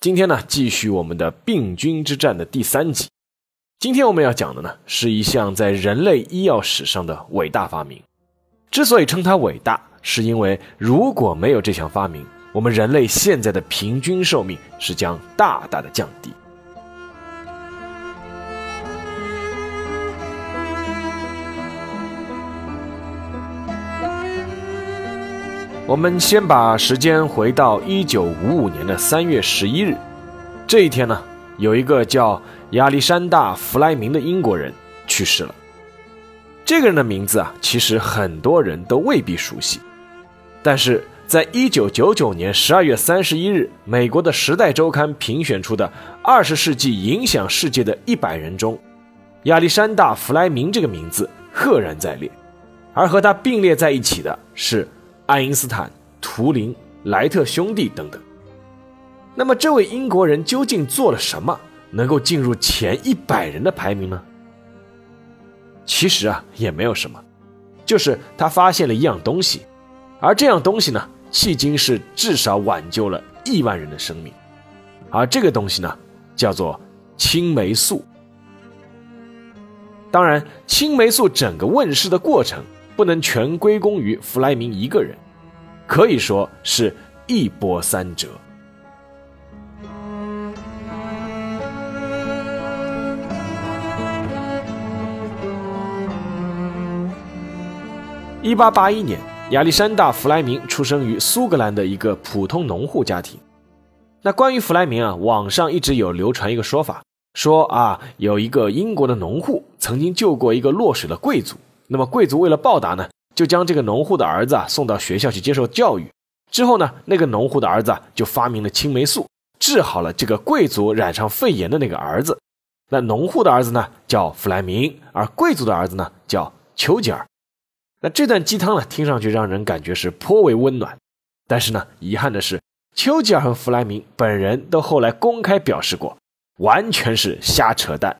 今天呢，继续我们的病菌之战的第三集。今天我们要讲的呢，是一项在人类医药史上的伟大发明。之所以称它伟大，是因为如果没有这项发明，我们人类现在的平均寿命是将大大的降低。我们先把时间回到一九五五年的三月十一日，这一天呢，有一个叫亚历山大·弗莱明的英国人去世了。这个人的名字啊，其实很多人都未必熟悉，但是在一九九九年十二月三十一日，美国的《时代周刊》评选出的二十世纪影响世界的一百人中，亚历山大·弗莱明这个名字赫然在列，而和他并列在一起的是。爱因斯坦、图灵、莱特兄弟等等。那么，这位英国人究竟做了什么，能够进入前一百人的排名呢？其实啊，也没有什么，就是他发现了一样东西，而这样东西呢，迄今是至少挽救了亿万人的生命。而这个东西呢，叫做青霉素。当然，青霉素整个问世的过程。不能全归功于弗莱明一个人，可以说是一波三折。一八八一年，亚历山大·弗莱明出生于苏格兰的一个普通农户家庭。那关于弗莱明啊，网上一直有流传一个说法，说啊，有一个英国的农户曾经救过一个落水的贵族。那么贵族为了报答呢，就将这个农户的儿子啊送到学校去接受教育。之后呢，那个农户的儿子就发明了青霉素，治好了这个贵族染上肺炎的那个儿子。那农户的儿子呢叫弗莱明，而贵族的儿子呢叫丘吉尔。那这段鸡汤呢，听上去让人感觉是颇为温暖。但是呢，遗憾的是，丘吉尔和弗莱明本人都后来公开表示过，完全是瞎扯淡。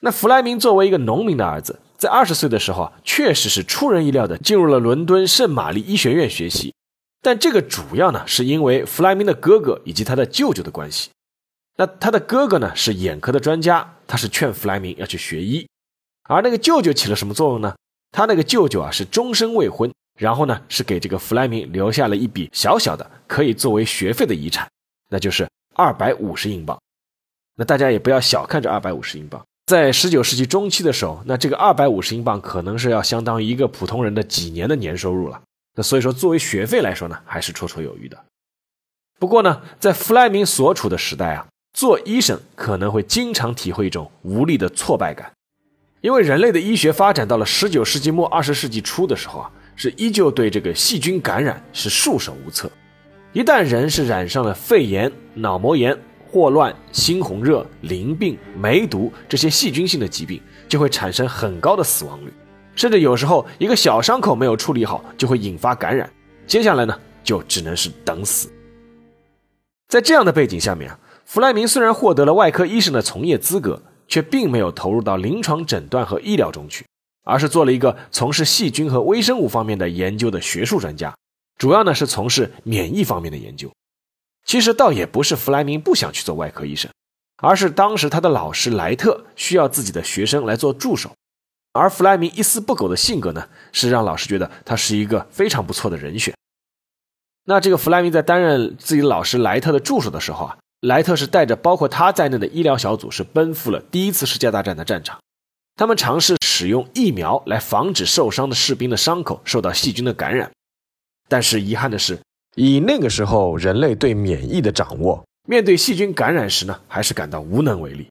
那弗莱明作为一个农民的儿子。在二十岁的时候啊，确实是出人意料的进入了伦敦圣玛丽医学院学习，但这个主要呢是因为弗莱明的哥哥以及他的舅舅的关系。那他的哥哥呢是眼科的专家，他是劝弗莱明要去学医，而那个舅舅起了什么作用呢？他那个舅舅啊是终身未婚，然后呢是给这个弗莱明留下了一笔小小的可以作为学费的遗产，那就是二百五十英镑。那大家也不要小看这二百五十英镑。在十九世纪中期的时候，那这个二百五十英镑可能是要相当于一个普通人的几年的年收入了。那所以说，作为学费来说呢，还是绰绰有余的。不过呢，在弗莱明所处的时代啊，做医生可能会经常体会一种无力的挫败感，因为人类的医学发展到了十九世纪末二十世纪初的时候啊，是依旧对这个细菌感染是束手无策。一旦人是染上了肺炎、脑膜炎。霍乱、猩红热、淋病、梅毒这些细菌性的疾病就会产生很高的死亡率，甚至有时候一个小伤口没有处理好就会引发感染，接下来呢就只能是等死。在这样的背景下面啊，弗莱明虽然获得了外科医生的从业资格，却并没有投入到临床诊断和医疗中去，而是做了一个从事细菌和微生物方面的研究的学术专家，主要呢是从事免疫方面的研究。其实倒也不是弗莱明不想去做外科医生，而是当时他的老师莱特需要自己的学生来做助手，而弗莱明一丝不苟的性格呢，是让老师觉得他是一个非常不错的人选。那这个弗莱明在担任自己老师莱特的助手的时候啊，莱特是带着包括他在内的医疗小组是奔赴了第一次世界大战的战场，他们尝试使用疫苗来防止受伤的士兵的伤口受到细菌的感染，但是遗憾的是。以那个时候人类对免疫的掌握，面对细菌感染时呢，还是感到无能为力。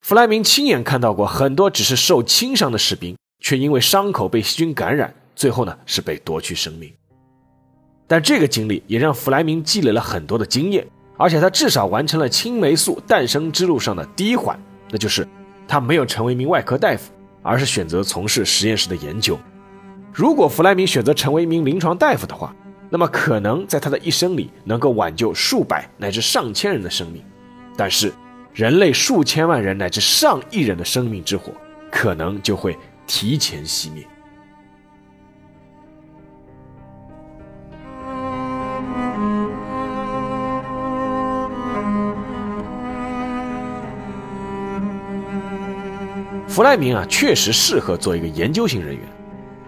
弗莱明亲眼看到过很多只是受轻伤的士兵，却因为伤口被细菌感染，最后呢是被夺去生命。但这个经历也让弗莱明积累了很多的经验，而且他至少完成了青霉素诞生之路上的第一环，那就是他没有成为一名外科大夫，而是选择从事实验室的研究。如果弗莱明选择成为一名临床大夫的话，那么可能在他的一生里能够挽救数百乃至上千人的生命，但是人类数千万人乃至上亿人的生命之火，可能就会提前熄灭。弗莱明啊，确实适合做一个研究型人员。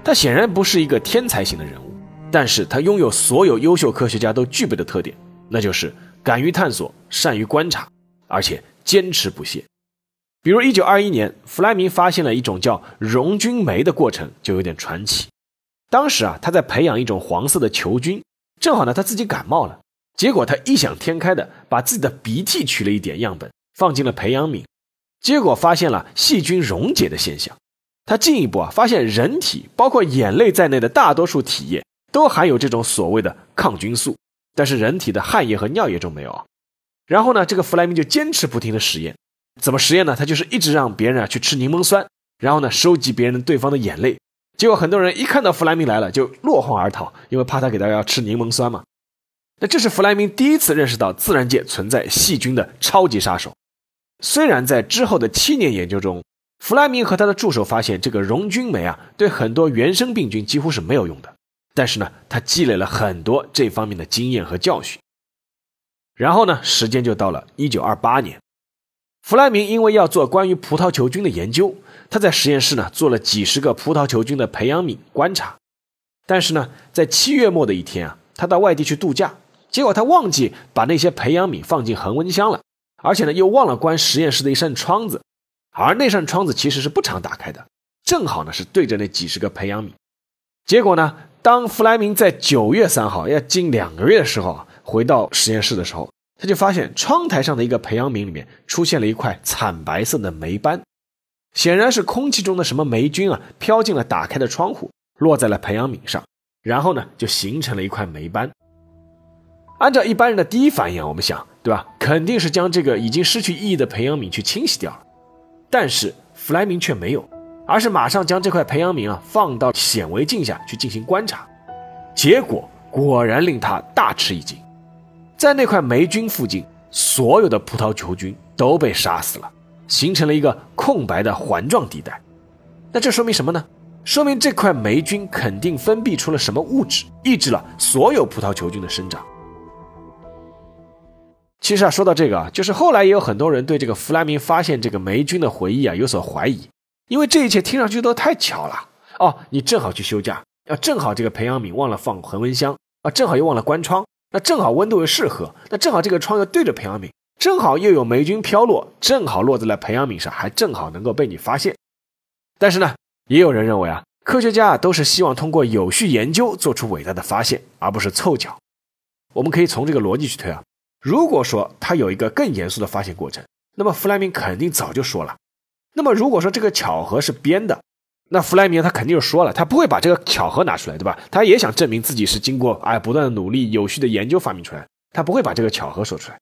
他显然不是一个天才型的人物，但是他拥有所有优秀科学家都具备的特点，那就是敢于探索、善于观察，而且坚持不懈。比如1921年，弗莱明发现了一种叫溶菌酶的过程，就有点传奇。当时啊，他在培养一种黄色的球菌，正好呢他自己感冒了，结果他异想天开的把自己的鼻涕取了一点样本，放进了培养皿。结果发现了细菌溶解的现象，他进一步啊发现人体包括眼泪在内的大多数体液都含有这种所谓的抗菌素，但是人体的汗液和尿液中没有。然后呢，这个弗莱明就坚持不停的实验，怎么实验呢？他就是一直让别人啊去吃柠檬酸，然后呢收集别人对方的眼泪。结果很多人一看到弗莱明来了就落荒而逃，因为怕他给大家吃柠檬酸嘛。那这是弗莱明第一次认识到自然界存在细菌的超级杀手。虽然在之后的七年研究中，弗莱明和他的助手发现这个溶菌酶啊，对很多原生病菌几乎是没有用的。但是呢，他积累了很多这方面的经验和教训。然后呢，时间就到了一九二八年，弗莱明因为要做关于葡萄球菌的研究，他在实验室呢做了几十个葡萄球菌的培养皿观察。但是呢，在七月末的一天啊，他到外地去度假，结果他忘记把那些培养皿放进恒温箱了。而且呢，又忘了关实验室的一扇窗子，而那扇窗子其实是不常打开的，正好呢是对着那几十个培养皿。结果呢，当弗莱明在九月三号要近两个月的时候啊，回到实验室的时候，他就发现窗台上的一个培养皿里面出现了一块惨白色的霉斑，显然是空气中的什么霉菌啊飘进了打开的窗户，落在了培养皿上，然后呢就形成了一块霉斑。按照一般人的第一反应，我们想，对吧？肯定是将这个已经失去意义的培养皿去清洗掉了。但是弗莱明却没有，而是马上将这块培养皿啊放到显微镜下去进行观察。结果果然令他大吃一惊，在那块霉菌附近，所有的葡萄球菌都被杀死了，形成了一个空白的环状地带。那这说明什么呢？说明这块霉菌肯定分泌出了什么物质，抑制了所有葡萄球菌的生长。其实啊，说到这个啊，就是后来也有很多人对这个弗莱明发现这个霉菌的回忆啊有所怀疑，因为这一切听上去都太巧了哦。你正好去休假，啊，正好这个培养皿忘了放恒温箱啊，正好又忘了关窗，那正好温度又适合，那正好这个窗又对着培养皿，正好又有霉菌飘落，正好落在了培养皿上，还正好能够被你发现。但是呢，也有人认为啊，科学家啊都是希望通过有序研究做出伟大的发现，而不是凑巧。我们可以从这个逻辑去推啊。如果说他有一个更严肃的发现过程，那么弗莱明肯定早就说了。那么如果说这个巧合是编的，那弗莱明他肯定就说了，他不会把这个巧合拿出来，对吧？他也想证明自己是经过哎不断的努力、有序的研究发明出来，他不会把这个巧合说出来。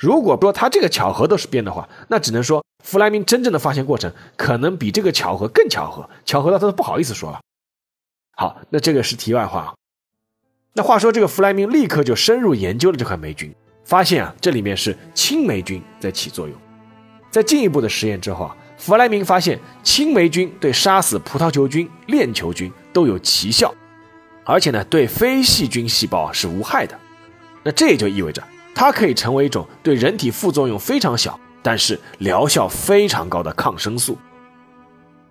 如果说他这个巧合都是编的话，那只能说弗莱明真正的发现过程可能比这个巧合更巧合，巧合到他都不好意思说了。好，那这个是题外话。那话说这个弗莱明立刻就深入研究了这块霉菌。发现啊，这里面是青霉菌在起作用。在进一步的实验之后啊，弗莱明发现青霉菌对杀死葡萄球菌、链球菌都有奇效，而且呢，对非细菌细胞是无害的。那这也就意味着它可以成为一种对人体副作用非常小，但是疗效非常高的抗生素。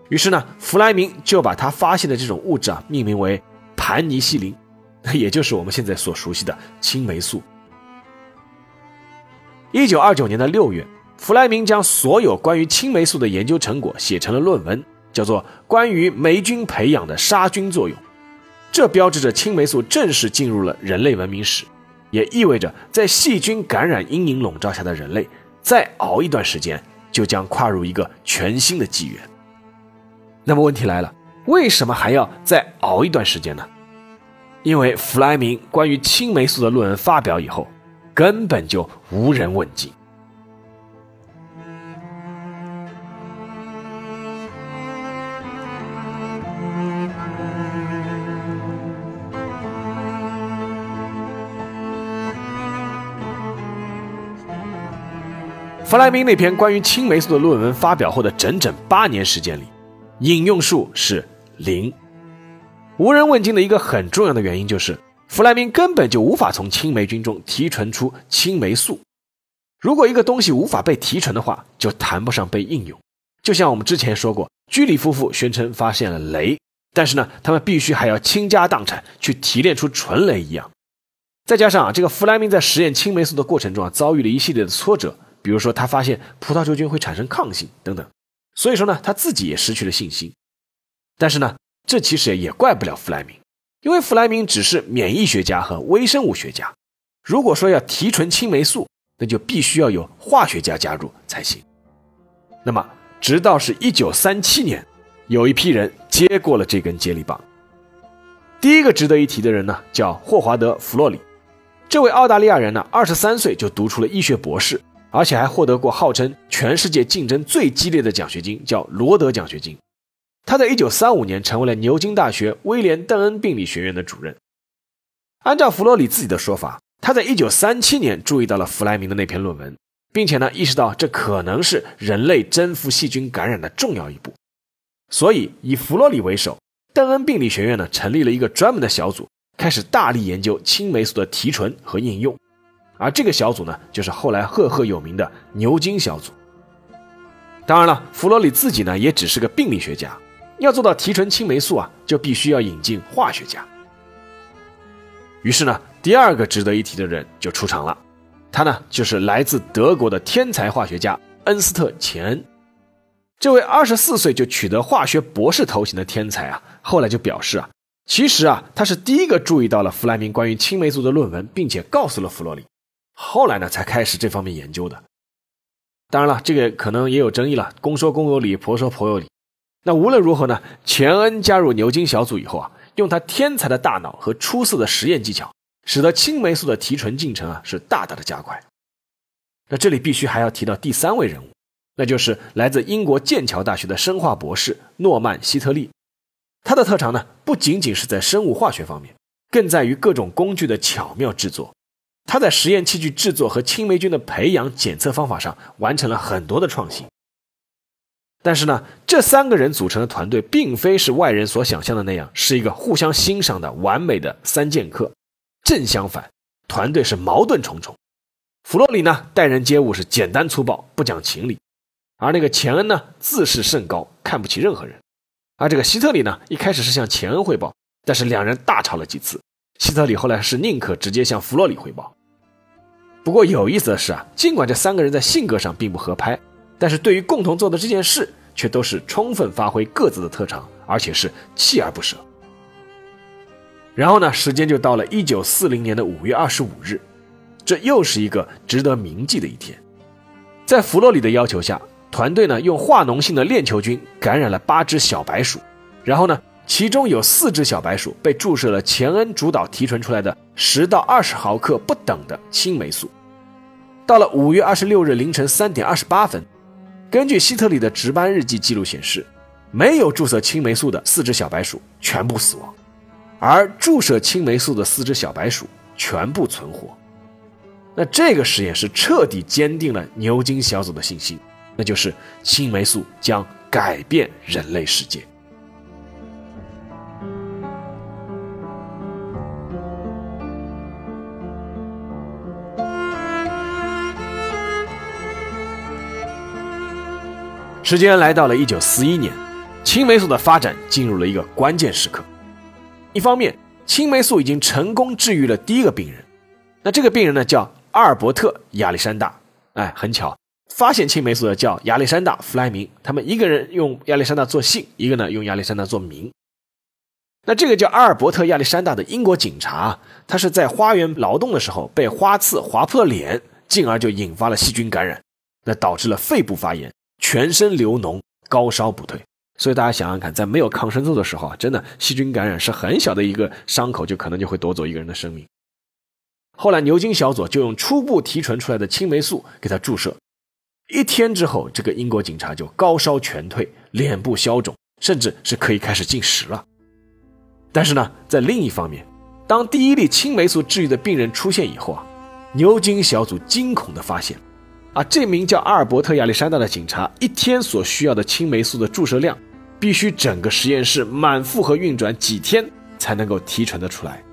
于是呢，弗莱明就把他发现的这种物质啊命名为盘尼西林，也就是我们现在所熟悉的青霉素。一九二九年的六月，弗莱明将所有关于青霉素的研究成果写成了论文，叫做《关于霉菌培养的杀菌作用》。这标志着青霉素正式进入了人类文明史，也意味着在细菌感染阴影笼罩下的人类，再熬一段时间，就将跨入一个全新的纪元。那么问题来了，为什么还要再熬一段时间呢？因为弗莱明关于青霉素的论文发表以后。根本就无人问津。弗莱明那篇关于青霉素的论文发表后的整整八年时间里，引用数是零。无人问津的一个很重要的原因就是，弗莱明根本就无法从青霉菌中提纯出青霉素。如果一个东西无法被提纯的话，就谈不上被应用。就像我们之前说过，居里夫妇宣称发现了镭，但是呢，他们必须还要倾家荡产去提炼出纯镭一样。再加上啊，这个弗莱明在实验青霉素的过程中啊，遭遇了一系列的挫折。比如说，他发现葡萄球菌会产生抗性等等，所以说呢，他自己也失去了信心。但是呢，这其实也怪不了弗莱明，因为弗莱明只是免疫学家和微生物学家。如果说要提纯青霉素，那就必须要有化学家加入才行。那么，直到是一九三七年，有一批人接过了这根接力棒。第一个值得一提的人呢，叫霍华德·弗洛里。这位澳大利亚人呢，二十三岁就读出了医学博士。而且还获得过号称全世界竞争最激烈的奖学金，叫罗德奖学金。他在1935年成为了牛津大学威廉·邓恩病理学院的主任。按照弗洛里自己的说法，他在1937年注意到了弗莱明的那篇论文，并且呢意识到这可能是人类征服细菌感染的重要一步。所以以弗洛里为首，邓恩病理学院呢成立了一个专门的小组，开始大力研究青霉素的提纯和应用。而这个小组呢，就是后来赫赫有名的牛津小组。当然了，弗洛里自己呢，也只是个病理学家，要做到提纯青霉素啊，就必须要引进化学家。于是呢，第二个值得一提的人就出场了，他呢，就是来自德国的天才化学家恩斯特·钱恩。这位二十四岁就取得化学博士头衔的天才啊，后来就表示啊，其实啊，他是第一个注意到了弗莱明关于青霉素的论文，并且告诉了弗洛里。后来呢，才开始这方面研究的。当然了，这个可能也有争议了，公说公有理，婆说婆有理。那无论如何呢，钱恩加入牛津小组以后啊，用他天才的大脑和出色的实验技巧，使得青霉素的提纯进程啊是大大的加快。那这里必须还要提到第三位人物，那就是来自英国剑桥大学的生化博士诺曼希特利。他的特长呢，不仅仅是在生物化学方面，更在于各种工具的巧妙制作。他在实验器具制作和青霉菌的培养检测方法上完成了很多的创新。但是呢，这三个人组成的团队并非是外人所想象的那样，是一个互相欣赏的完美的三剑客。正相反，团队是矛盾重重。弗洛里呢，待人接物是简单粗暴，不讲情理；而那个钱恩呢，自视甚高，看不起任何人。而这个希特里呢，一开始是向钱恩汇报，但是两人大吵了几次。希特里后来是宁可直接向弗洛里汇报。不过有意思的是啊，尽管这三个人在性格上并不合拍，但是对于共同做的这件事，却都是充分发挥各自的特长，而且是锲而不舍。然后呢，时间就到了一九四零年的五月二十五日，这又是一个值得铭记的一天。在弗洛里的要求下，团队呢用化脓性的链球菌感染了八只小白鼠，然后呢，其中有四只小白鼠被注射了钱恩主导提纯出来的十到二十毫克不等的青霉素。到了五月二十六日凌晨三点二十八分，根据希特里的值班日记记录显示，没有注射青霉素的四只小白鼠全部死亡，而注射青霉素的四只小白鼠全部存活。那这个实验是彻底坚定了牛津小组的信心，那就是青霉素将改变人类世界。时间来到了一九四一年，青霉素的发展进入了一个关键时刻。一方面，青霉素已经成功治愈了第一个病人，那这个病人呢叫阿尔伯特·亚历山大。哎，很巧，发现青霉素的叫亚历山大·弗莱明。他们一个人用亚历山大做姓，一个呢用亚历山大做名。那这个叫阿尔伯特·亚历山大的英国警察，他是在花园劳动的时候被花刺划破了脸，进而就引发了细菌感染，那导致了肺部发炎。全身流脓，高烧不退，所以大家想想看，在没有抗生素的时候啊，真的细菌感染是很小的一个伤口，就可能就会夺走一个人的生命。后来牛津小组就用初步提纯出来的青霉素给他注射，一天之后，这个英国警察就高烧全退，脸部消肿，甚至是可以开始进食了。但是呢，在另一方面，当第一例青霉素治愈的病人出现以后啊，牛津小组惊恐地发现，啊，这名叫阿尔伯特亚历山大的警察一天所需要的青霉素的注射量，必须整个实验室满负荷运转几天才能够提纯得出来。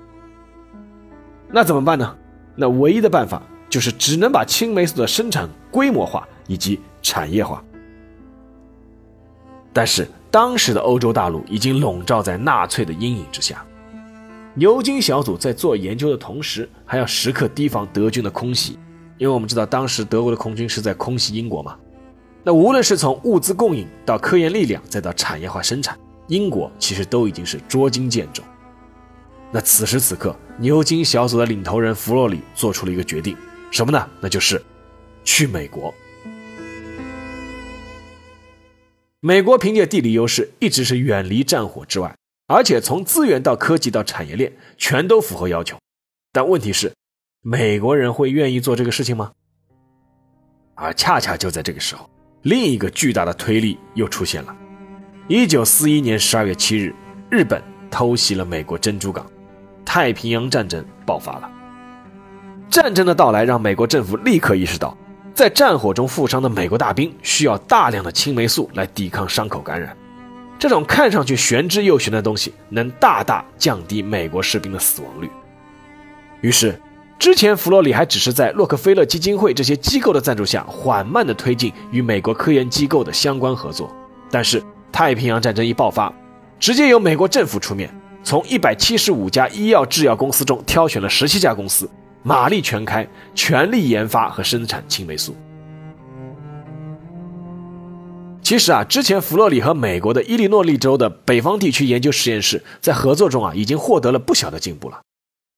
那怎么办呢？那唯一的办法就是只能把青霉素的生产规模化以及产业化。但是当时的欧洲大陆已经笼罩在纳粹的阴影之下，牛津小组在做研究的同时，还要时刻提防德军的空袭，因为我们知道当时德国的空军是在空袭英国嘛。那无论是从物资供应到科研力量，再到产业化生产，英国其实都已经是捉襟见肘。那此时此刻，牛津小组的领头人弗洛里做出了一个决定，什么呢？那就是去美国。美国凭借地理优势，一直是远离战火之外，而且从资源到科技到产业链，全都符合要求。但问题是，美国人会愿意做这个事情吗？而恰恰就在这个时候，另一个巨大的推力又出现了。一九四一年十二月七日，日本偷袭了美国珍珠港。太平洋战争爆发了。战争的到来让美国政府立刻意识到，在战火中负伤的美国大兵需要大量的青霉素来抵抗伤口感染。这种看上去玄之又玄的东西，能大大降低美国士兵的死亡率。于是，之前弗洛里还只是在洛克菲勒基金会这些机构的赞助下，缓慢地推进与美国科研机构的相关合作。但是，太平洋战争一爆发，直接由美国政府出面。从一百七十五家医药制药公司中挑选了十七家公司，马力全开，全力研发和生产青霉素。其实啊，之前弗洛里和美国的伊利诺利州的北方地区研究实验室在合作中啊，已经获得了不小的进步了。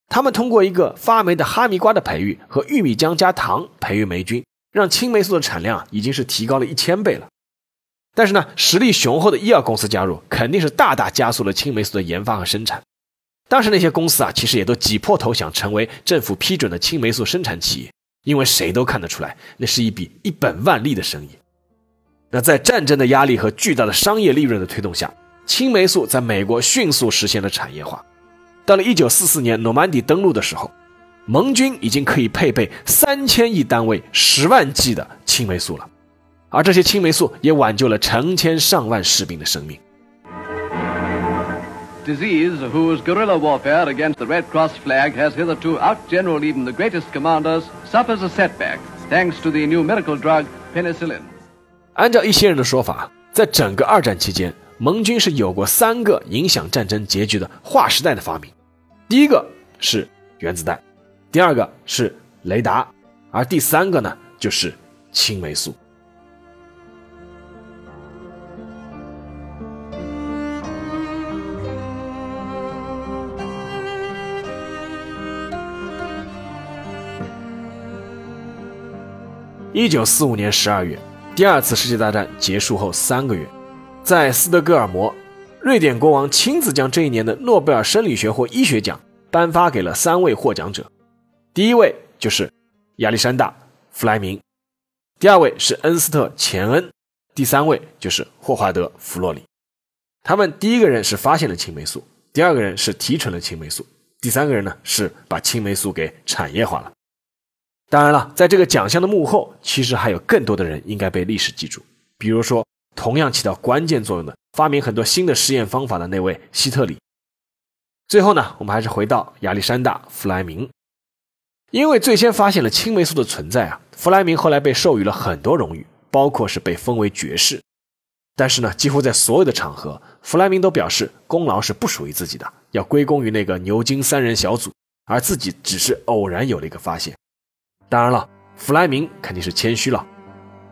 他们通过一个发霉的哈密瓜的培育和玉米浆加糖培育霉菌，让青霉素的产量已经是提高了一千倍了。但是呢，实力雄厚的医药公司加入，肯定是大大加速了青霉素的研发和生产。当时那些公司啊，其实也都挤破头想成为政府批准的青霉素生产企业，因为谁都看得出来，那是一笔一本万利的生意。那在战争的压力和巨大的商业利润的推动下，青霉素在美国迅速实现了产业化。到了1944年诺曼底登陆的时候，盟军已经可以配备三千亿单位、十万剂的青霉素了。而这些青霉素也挽救了成千上万士兵的生命。Disease, whose guerrilla warfare against the Red Cross flag has hitherto outgeneraled even the greatest commanders, suffers a setback thanks to the new miracle drug penicillin. 按照一些人的说法，在整个二战期间，盟军是有过三个影响战争结局的划时代的发明。第一个是原子弹，第二个是雷达，而第三个呢，就是青霉素。一九四五年十二月，第二次世界大战结束后三个月，在斯德哥尔摩，瑞典国王亲自将这一年的诺贝尔生理学或医学奖颁发给了三位获奖者。第一位就是亚历山大·弗莱明，第二位是恩斯特·钱恩，第三位就是霍华德·弗洛里。他们第一个人是发现了青霉素，第二个人是提纯了青霉素，第三个人呢是把青霉素给产业化了。当然了，在这个奖项的幕后，其实还有更多的人应该被历史记住。比如说，同样起到关键作用的、发明很多新的实验方法的那位希特里。最后呢，我们还是回到亚历山大·弗莱明，因为最先发现了青霉素的存在啊，弗莱明后来被授予了很多荣誉，包括是被封为爵士。但是呢，几乎在所有的场合，弗莱明都表示功劳是不属于自己的，要归功于那个牛津三人小组，而自己只是偶然有了一个发现。当然了，弗莱明肯定是谦虚了，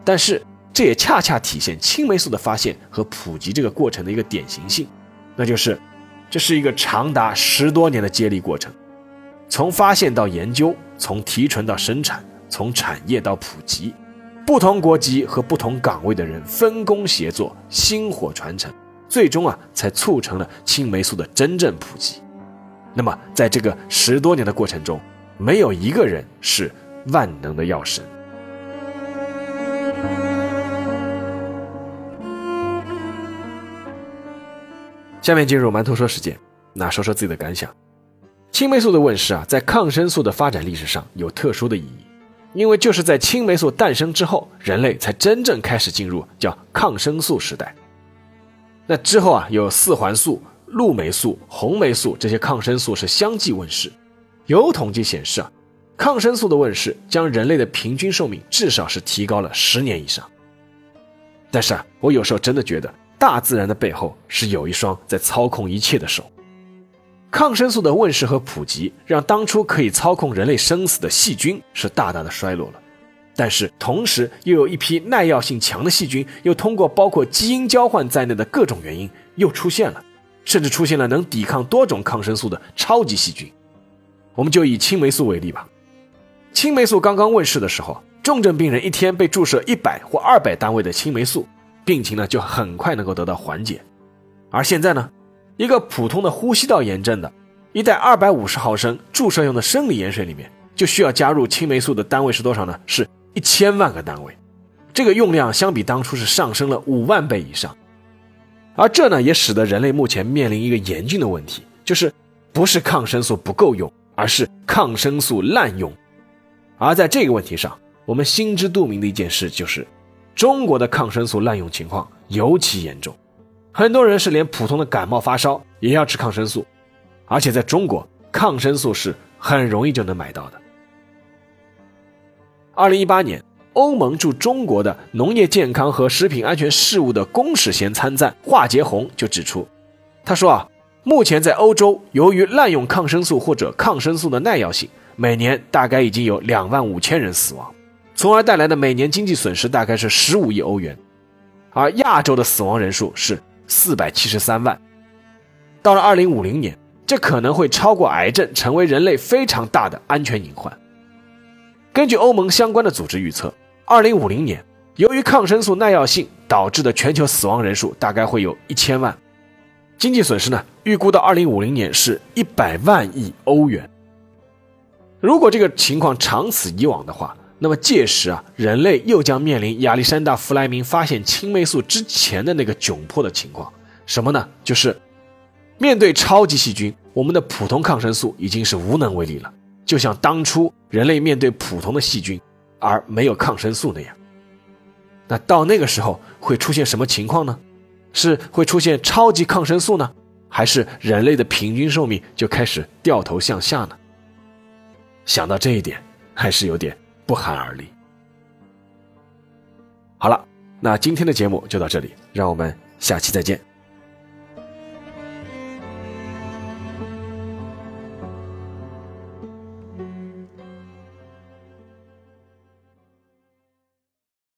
但是这也恰恰体现青霉素的发现和普及这个过程的一个典型性，那就是这是一个长达十多年的接力过程，从发现到研究，从提纯到生产，从产业到普及，不同国籍和不同岗位的人分工协作，薪火传承，最终啊才促成了青霉素的真正普及。那么在这个十多年的过程中，没有一个人是万能的药神。下面进入馒头说时间，那说说自己的感想。青霉素的问世啊，在抗生素的发展历史上有特殊的意义，因为就是在青霉素诞生之后，人类才真正开始进入叫抗生素时代。那之后啊，有四环素、氯霉素、红霉素这些抗生素是相继问世。有统计显示啊，抗生素的问世将人类的平均寿命至少是提高了十年以上。但是啊，我有时候真的觉得。大自然的背后是有一双在操控一切的手。抗生素的问世和普及，让当初可以操控人类生死的细菌是大大的衰落了。但是同时，又有一批耐药性强的细菌，又通过包括基因交换在内的各种原因又出现了，甚至出现了能抵抗多种抗生素的超级细菌。我们就以青霉素为例吧。青霉素刚刚问世的时候，重症病人一天被注射一百或二百单位的青霉素。病情呢就很快能够得到缓解，而现在呢，一个普通的呼吸道炎症的，一袋二百五十毫升注射用的生理盐水里面就需要加入青霉素的单位是多少呢？是一千万个单位，这个用量相比当初是上升了五万倍以上，而这呢也使得人类目前面临一个严峻的问题，就是不是抗生素不够用，而是抗生素滥用，而在这个问题上，我们心知肚明的一件事就是。中国的抗生素滥用情况尤其严重，很多人是连普通的感冒发烧也要吃抗生素，而且在中国，抗生素是很容易就能买到的。二零一八年，欧盟驻中国的农业健康和食品安全事务的公使衔参赞华杰红就指出，他说啊，目前在欧洲，由于滥用抗生素或者抗生素的耐药性，每年大概已经有两万五千人死亡。从而带来的每年经济损失大概是十五亿欧元，而亚洲的死亡人数是四百七十三万。到了二零五零年，这可能会超过癌症，成为人类非常大的安全隐患。根据欧盟相关的组织预测，二零五零年，由于抗生素耐药性导致的全球死亡人数大概会有一千万，经济损失呢，预估到二零五零年是一百万亿欧元。如果这个情况长此以往的话，那么届时啊，人类又将面临亚历山大·弗莱明发现青霉素之前的那个窘迫的情况，什么呢？就是面对超级细菌，我们的普通抗生素已经是无能为力了，就像当初人类面对普通的细菌而没有抗生素那样。那到那个时候会出现什么情况呢？是会出现超级抗生素呢，还是人类的平均寿命就开始掉头向下呢？想到这一点，还是有点。不寒而栗。好了，那今天的节目就到这里，让我们下期再见。